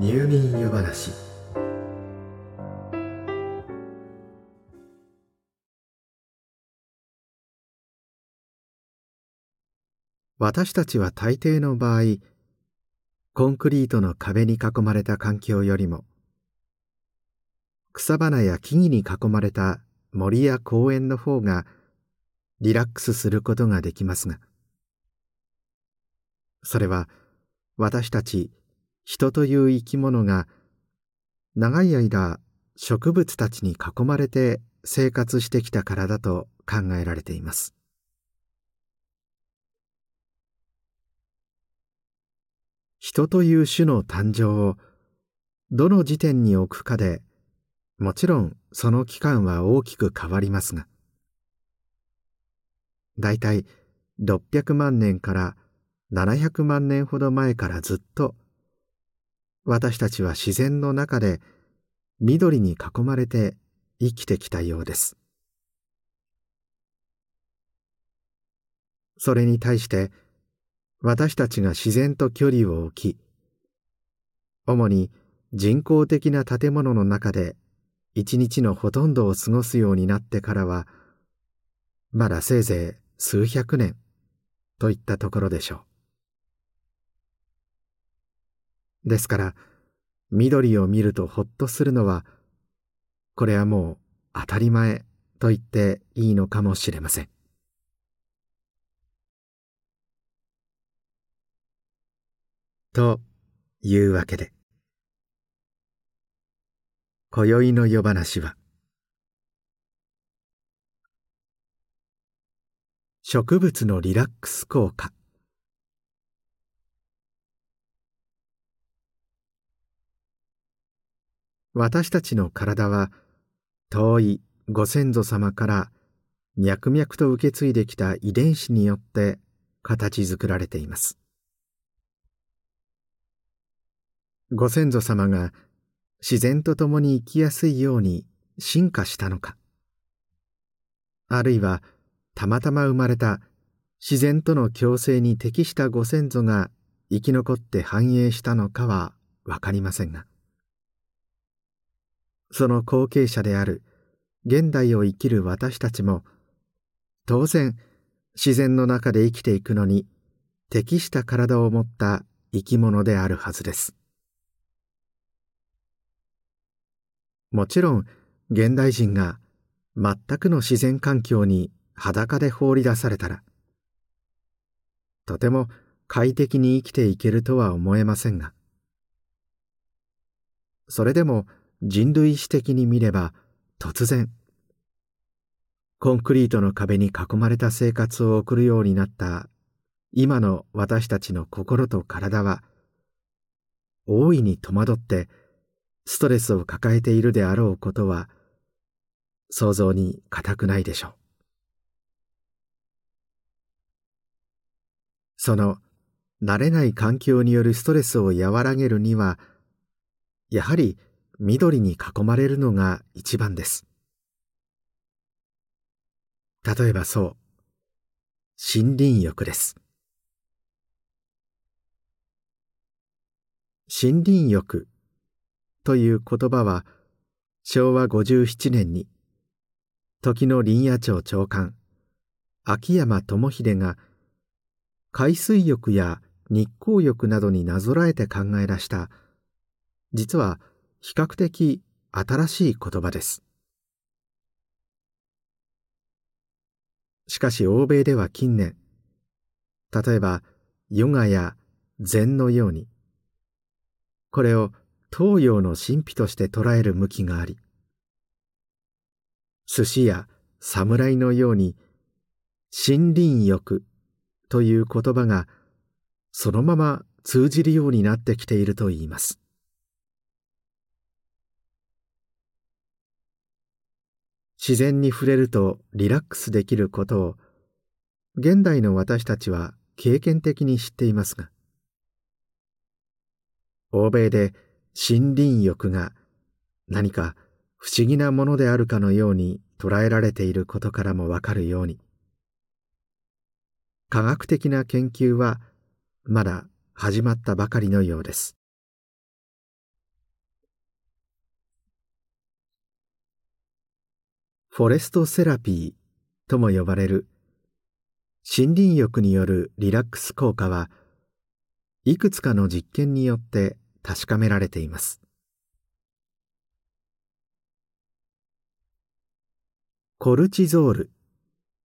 入眠湯話。私たちは大抵の場合コンクリートの壁に囲まれた環境よりも草花や木々に囲まれた森や公園の方がリラックスすることができますがそれは私たち人という生き物が長い間植物たちに囲まれて生活してきたからだと考えられています。人という種の誕生をどの時点に置くかでもちろんその期間は大きく変わりますがだいたい600万年から700万年ほど前からずっと私たちは自然の中で緑に囲まれて生きてきたようです。それに対して私たちが自然と距離を置き主に人工的な建物の中で一日のほとんどを過ごすようになってからはまだせいぜい数百年といったところでしょう。ですから緑を見るとほっとするのはこれはもう当たり前と言っていいのかもしれません。というわけで今宵の夜話は植物のリラックス効果。私たちの体は遠いご先祖様から脈々と受け継いできた遺伝子によって形作られています。ご先祖様が自然と共に生きやすいように進化したのか。あるいはたまたま生まれた自然との共生に適したご先祖が生き残って繁栄したのかはわかりませんが。その後継者である現代を生きる私たちも当然自然の中で生きていくのに適した体を持った生き物であるはずです。もちろん現代人が全くの自然環境に裸で放り出されたらとても快適に生きていけるとは思えませんがそれでも人類史的に見れば突然コンクリートの壁に囲まれた生活を送るようになった今の私たちの心と体は大いに戸惑ってストレスを抱えているであろうことは想像に難くないでしょう。その慣れない環境によるストレスを和らげるにはやはり緑に囲まれるのが一番です。例えばそう森林浴です。森林浴という言葉は昭和57年に時の林野庁長官秋山智秀が海水浴や日光浴などになぞらえて考え出した実は比較的新しい言葉です。しかし欧米では近年例えばヨガや禅のようにこれを東洋の神秘として捉える向きがあり寿司や侍のように森林浴という言葉がそのまま通じるようになってきているといいます。自然に触れるとリラックスできることを現代の私たちは経験的に知っていますが欧米で森林浴が何か不思議なものであるかのように捉えられていることからもわかるように科学的な研究はまだ始まったばかりのようです。フォレストセラピーとも呼ばれる。森林浴によるリラックス効果はいくつかの実験によって確かめられています。コルチゾール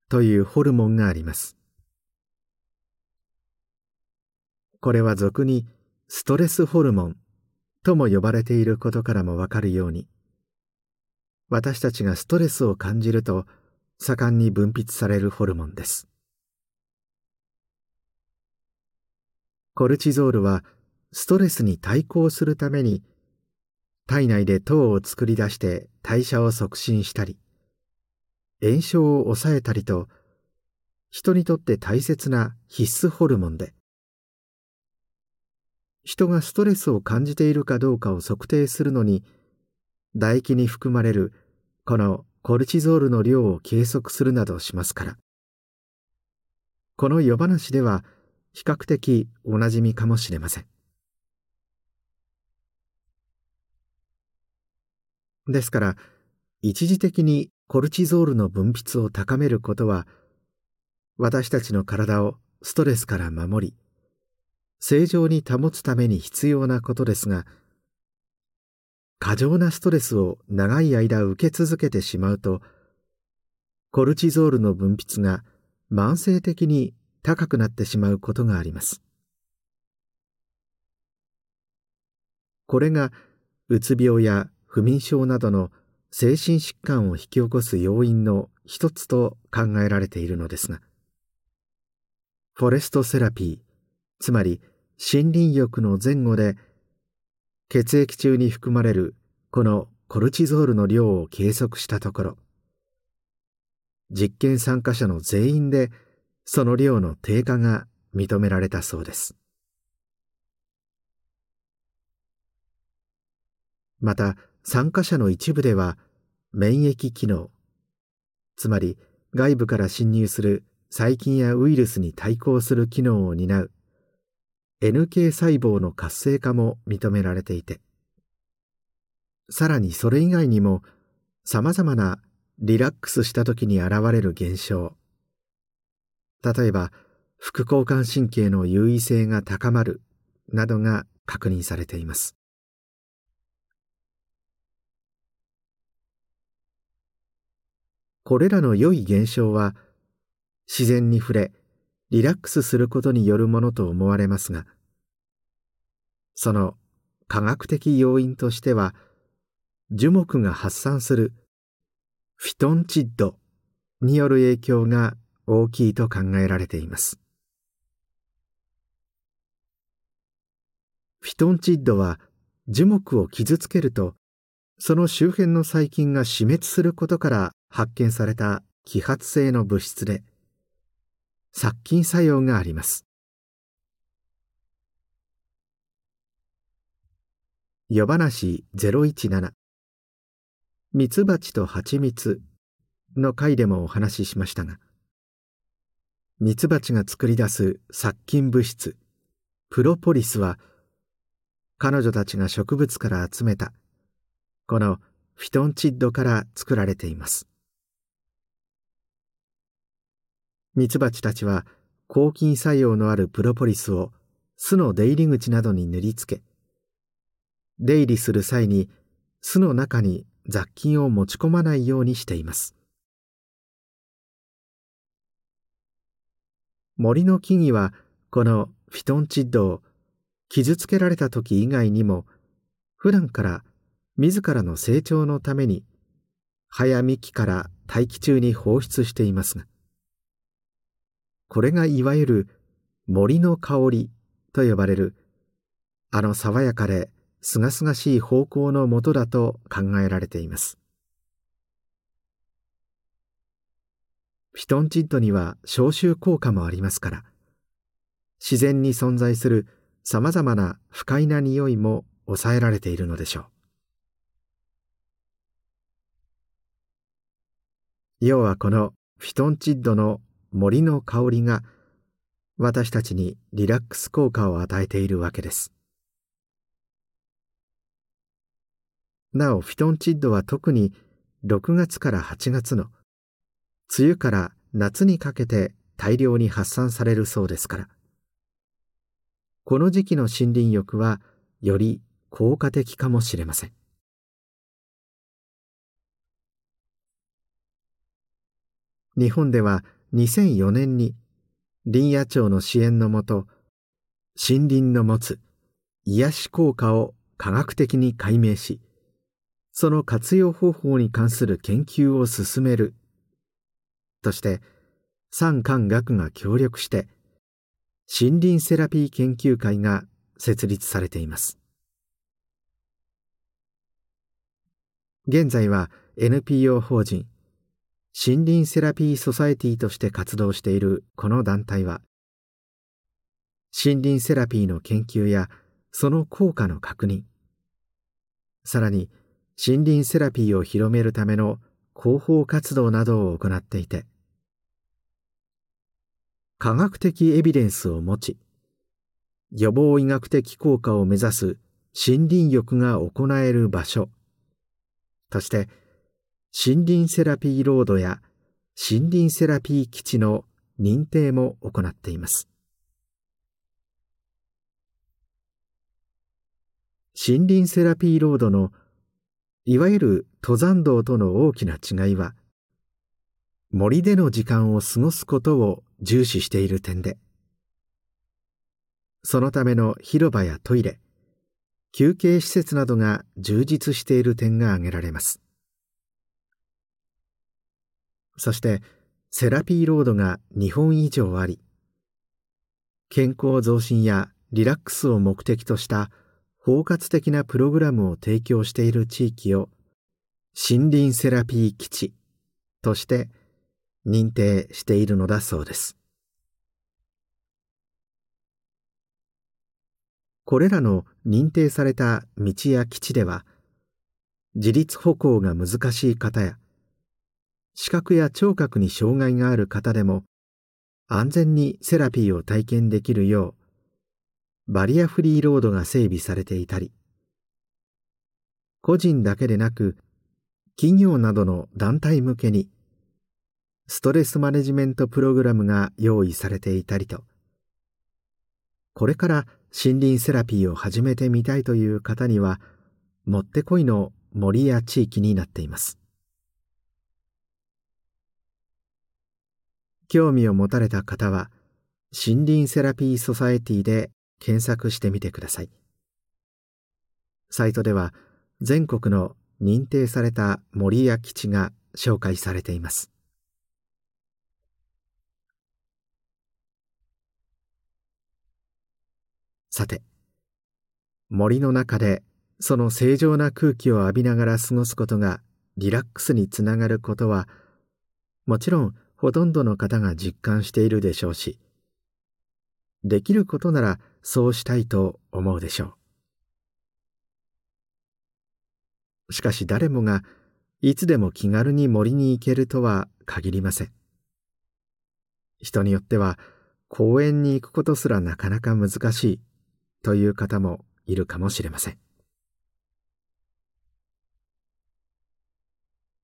というホルモンがあります。これは俗にストレスホルモンとも呼ばれていることからもわかるように私たちがストレスを感じると盛んに分泌されるホルモンです。コルチゾールはストレスに対抗するために体内で糖を作り出して代謝を促進したり炎症を抑えたりと人にとって大切な必須ホルモンで人がストレスを感じているかどうかを測定するのに唾液に含まれるこのコルチゾールの量を計測するなどしますから。この夜話では比較的おなじみかもしれません。ですから一時的にコルチゾールの分泌を高めることは私たちの体をストレスから守り正常に保つために必要なことですが過剰なストレスを長い間受け続けてしまうとコルチゾールの分泌が慢性的に高くなってしまうことがあります。これがうつ病や不眠症などの精神疾患を引き起こす要因の一つと考えられているのですがフォレストセラピーつまり森林浴の前後で血液中に含まれるこのコルチゾールの量を計測したところ実験参加者の全員でその量の低下が認められたそうです。また参加者の一部では免疫機能つまり外部から侵入する細菌やウイルスに対抗する機能を担う NK 細胞の活性化も認められていてさらにそれ以外にも様々なリラックスした時に現れる現象。例えば副交感神経の優位性が高まるなどが確認されています。これらの良い現象は自然に触れリラックスすることによるものと思われますがその科学的要因としては樹木が発散するフィトンチッドによる影響が大きいと考えられています。フィトンチッドは樹木を傷つけるとその周辺の細菌が死滅することから発見された揮発性の物質で殺菌作用があります。夜話017ミツバチと蜂蜜の回でもお話ししましたがミツバチが作り出す殺菌物質プロポリスは彼女たちが植物から集めたこのフィトンチッドから作られています。ミツバチたちは抗菌作用のあるプロポリスを巣の出入り口などに塗りつけ出入りする際に巣の中に雑菌を持ち込まないようにしています。森の木々はこのフィトンチッドを傷つけられた時以外にも普段から自らの成長のために葉や幹から大気中に放出していますがこれがいわゆる森の香りと呼ばれるあの爽やかで清々しい方向のもとだと考えられていますピトンチッドには消臭効果もありますから自然に存在するさまざまな不快な匂いも抑えられているのでしょう要はこのフィトンチッドの森の香りが私たちにリラックス効果を与えているわけです。なおフィトンチッドは特に6月から8月の梅雨から夏にかけて大量に発散されるそうですから。この時期の森林浴はより効果的かもしれません。日本では2004年に林野庁の支援のもと森林の持つ癒し効果を科学的に解明しその活用方法に関する研究を進める。として産官学が協力して森林セラピー研究会が設立されています。現在は NPO 法人森林セラピーソサエティとして活動しているこの団体は森林セラピーの研究やその効果の確認さらに森林セラピーを広めるための広報活動などを行っていて科学的エビデンスを持ち予防医学的効果を目指す森林浴が行える場所として森林セラピーロードや森林セラピー基地の認定も行っています。森林セラピーロードのいわゆる登山道との大きな違いは森での時間を過ごすことを重視している点でそのための広場やトイレ休憩施設などが充実している点が挙げられます。そしてセラピーロードが2本以上あり健康増進やリラックスを目的とした包括的なプログラムを提供している地域を森林セラピー基地として認定しているのだそうです。これらの認定された道や基地では自立歩行が難しい方や視覚や聴覚に障害がある方でも安全にセラピーを体験できるようバリアフリーロードが整備されていたり個人だけでなく企業などの団体向けにストレスマネジメントプログラムが用意されていたりとこれから森林セラピーを始めてみたいという方にはもってこいの森や地域になっています。興味を持たれた方は森林セラピーソサエティで検索してみてください。サイトでは全国の認定された森や基地が紹介されています。さて森の中でその正常な空気を浴びながら過ごすことがリラックスにつながることはもちろんほとんどの方が実感しているでしょうしできることならそうしたいと思うでしょう。しかし誰もがいつでも気軽に森に行けるとは限りません。人によっては公園に行くことすらなかなか難しいという方もいるかもしれません。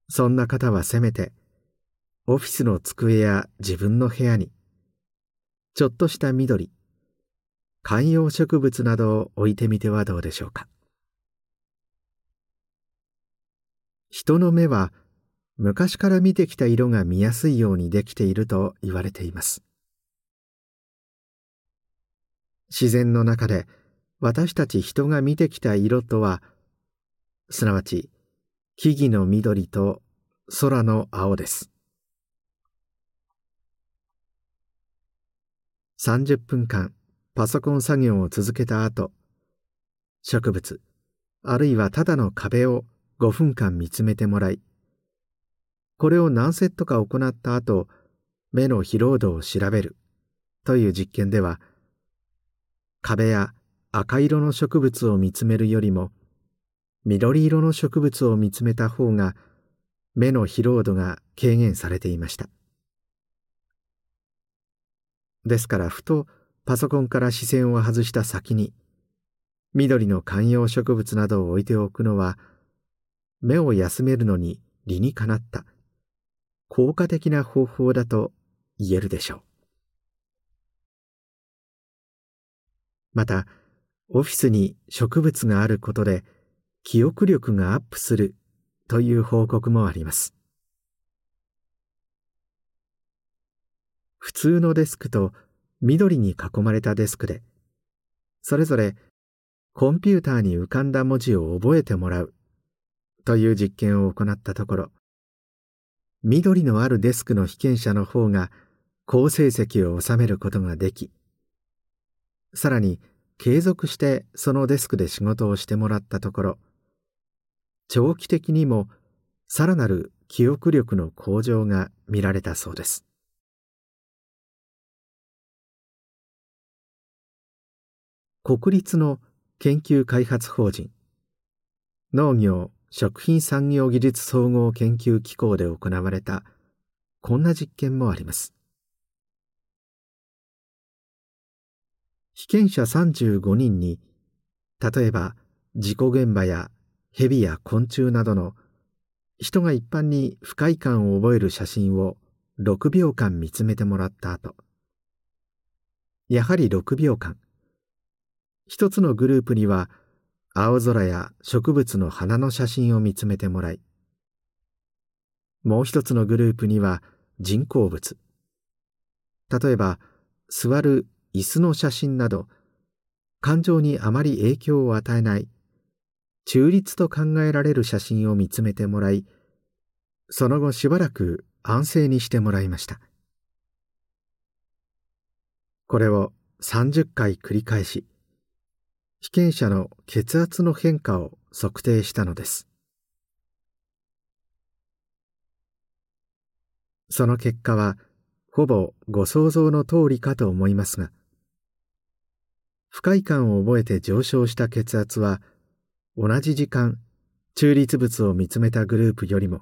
そんな方はせめてオフィスの机や自分の部屋にちょっとした緑観葉植物などを置いてみてはどうでしょうか。人の目は昔から見てきた色が見やすいようにできていると言われています。自然の中で私たち人が見てきた色とはすなわち木々の緑と空の青です。30分間パソコン作業を続けた後、植物、あるいはただの壁を5分間見つめてもらい、これを何セットか行った後、目の疲労度を調べるという実験では、壁や赤色の植物を見つめるよりも、緑色の植物を見つめた方が目の疲労度が軽減されていました。ですからふとパソコンから視線を外した先に緑の観葉植物などを置いておくのは目を休めるのに理にかなった効果的な方法だと言えるでしょう。またオフィスに植物があることで記憶力がアップするという報告もあります。普通のデスクと緑に囲まれたデスクでそれぞれコンピューターに浮かんだ文字を覚えてもらうという実験を行ったところ緑のあるデスクの被験者の方が好成績を収めることができさらに継続してそのデスクで仕事をしてもらったところ長期的にもさらなる記憶力の向上が見られたそうです。国立の研究開発法人。農業食品産業技術総合研究機構で行われたこんな実験もあります。被験者35人に例えば事故現場や蛇や昆虫などの人が一般に不快感を覚える写真を6秒間見つめてもらった後やはり6秒間。一つのグループには青空や植物の花の写真を見つめてもらいもう一つのグループには人工物。例えば座る椅子の写真など感情にあまり影響を与えない中立と考えられる写真を見つめてもらいその後しばらく安静にしてもらいました。これを30回繰り返し被験者の血圧の変化を測定したのです。その結果はほぼご想像の通りかと思いますが不快感を覚えて上昇した血圧は同じ時間中立物を見つめたグループよりも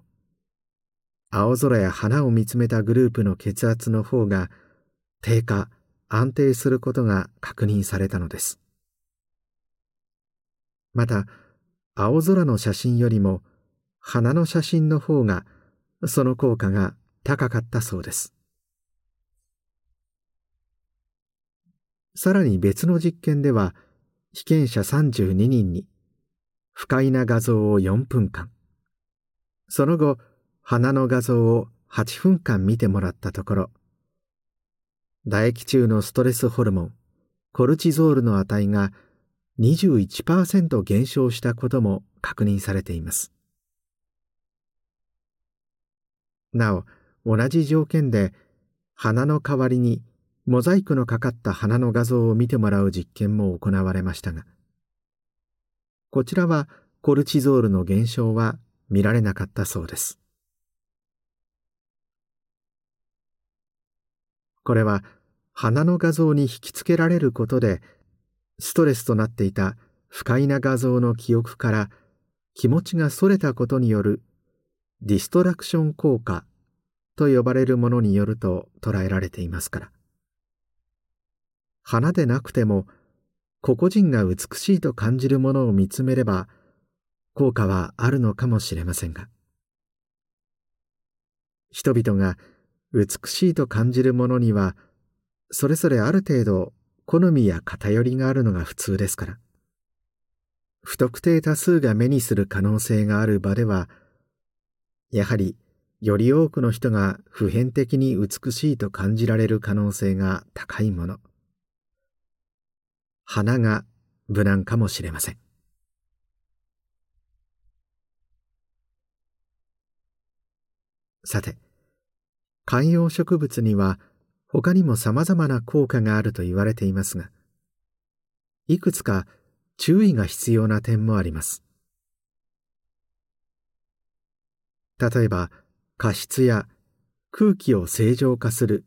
青空や花を見つめたグループの血圧の方が低下安定することが確認されたのです。また青空の写真よりも花の写真の方がその効果が高かったそうです。さらに別の実験では、被験者32人に、不快な画像を4分間、その後、鼻の画像を8分間見てもらったところ、唾液中のストレスホルモン、コルチゾールの値が21%減少したことも確認されています。なお、同じ条件で鼻の代わりにモザイクのかかった花の画像を見てもらう実験も行われましたがこちらはコルチゾールの減少は見られなかったそうですこれは花の画像に引きつけられることでストレスとなっていた不快な画像の記憶から気持ちがそれたことによるディストラクション効果と呼ばれるものによると捉えられていますから。花でなくても個々人が美しいと感じるものを見つめれば効果はあるのかもしれませんが。人々が美しいと感じるものにはそれぞれある程度好みや偏りがあるのが普通ですから。不特定多数が目にする可能性がある場ではやはりより多くの人が普遍的に美しいと感じられる可能性が高いもの。花が無難かもしれません。さて観葉植物には他にも様々な効果があると言われていますがいくつか注意が必要な点もあります。例えば加湿や空気を正常化する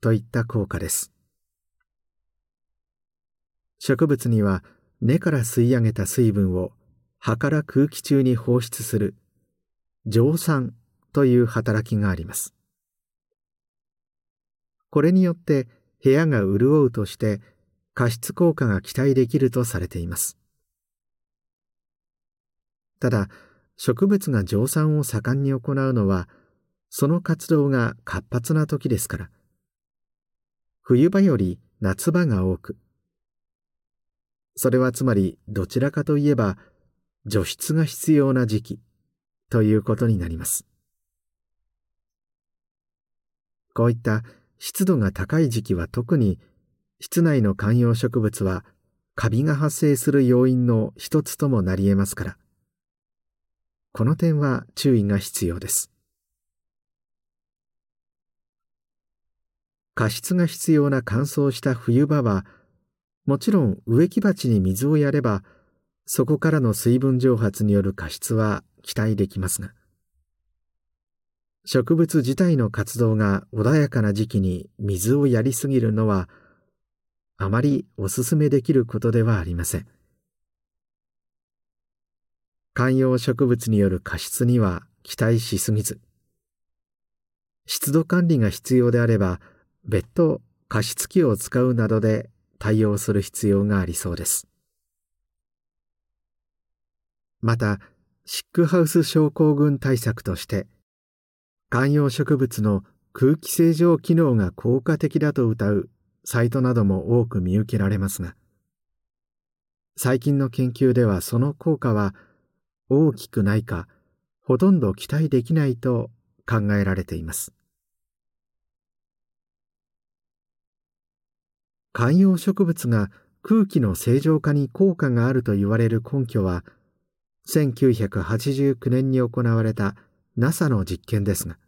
といった効果です。植物には根から吸い上げた水分を葉から空気中に放出する蒸散という働きがあります。これによって部屋が潤うとして加湿効果が期待できるとされています。ただ植物が蒸散を盛んに行うのはその活動が活発な時ですから。冬場より夏場が多く。それはつまりどちらかといえば除湿が必要な時期ということになります。こういった湿度が高い時期は特に室内の観葉植物はカビが発生する要因の一つともなり得ますから。この点は注意が必要です。加湿が必要な乾燥した冬場はもちろん植木鉢に水をやればそこからの水分蒸発による加湿は期待できますが。植物自体の活動が穏やかな時期に水をやりすぎるのはあまりお勧めできることではありません。観葉植物による過失には期待しすぎず湿度管理が必要であれば別途加湿器を使うなどで対応する必要がありそうです。またシックハウス症候群対策として観葉植物の空気清浄機能が効果的だと謳うサイトなども多く見受けられますが最近の研究ではその効果は大きくないかほとんど期待できないと考えられています。観葉植物が空気の正常化に効果があると言われる根拠は1989年に行われた NASA の実験ですが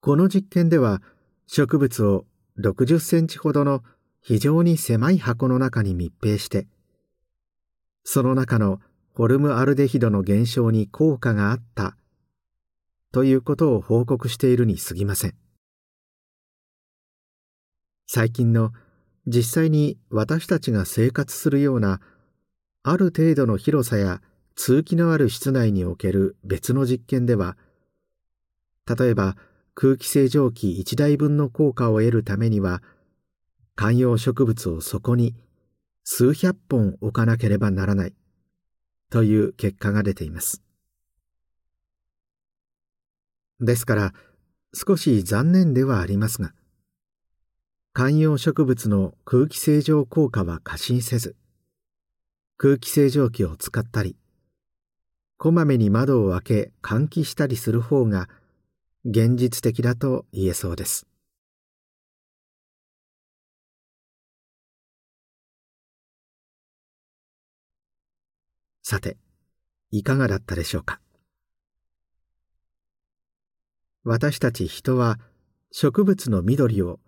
この実験では植物を60センチほどの非常に狭い箱の中に密閉してその中のホルムアルデヒドの減少に効果があったということを報告しているに過ぎません。最近の実際に私たちが生活するようなある程度の広さや通気のある室内における別の実験では例えば空気清浄機1台分の効果を得るためには観葉植物をそこに数百本置かなければならないという結果が出ています。ですから、少し残念ではありますが、観葉植物の空気清浄効果は過信せず、空気清浄機を使ったり、こまめに窓を開け換気したりする方が現実的だと言えそうです。さて、いかがだったでしょうか？私たち人は植物の緑を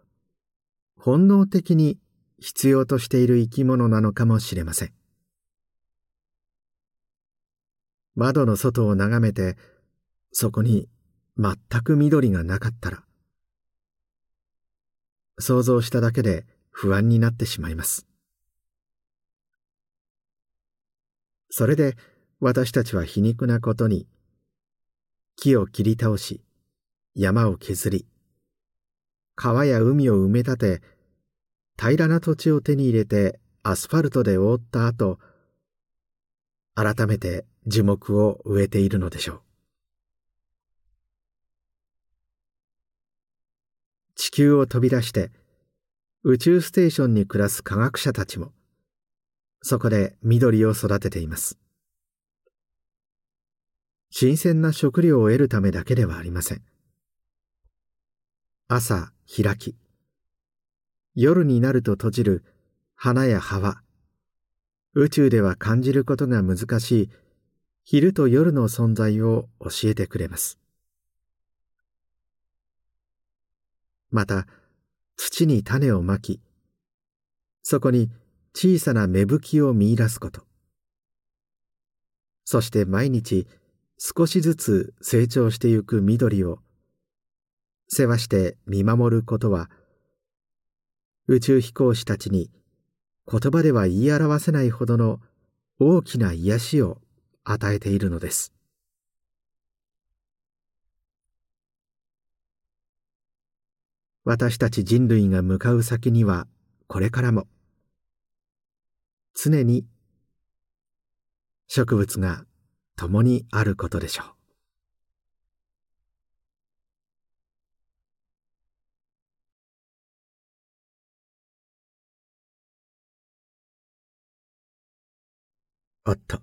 本能的に必要としている生き物なのかもしれません。窓の外を眺めて、そこに全く緑がなかったら、想像しただけで不安になってしまいます。それで私たちは皮肉なことに木を切り倒し山を削り川や海を埋め立て平らな土地を手に入れてアスファルトで覆った後改めて樹木を植えているのでしょう地球を飛び出して宇宙ステーションに暮らす科学者たちもそこで緑を育てています。新鮮な食料を得るためだけではありません。朝開き、夜になると閉じる花や葉は、宇宙では感じることが難しい昼と夜の存在を教えてくれます。また、土に種をまき、そこに小さな芽吹きを見出すことそして毎日少しずつ成長してゆく緑を世話して見守ることは宇宙飛行士たちに言葉では言い表せないほどの大きな癒しを与えているのです。私たち人類が向かう先にはこれからも常に植物が共にあることでしょう。おっと、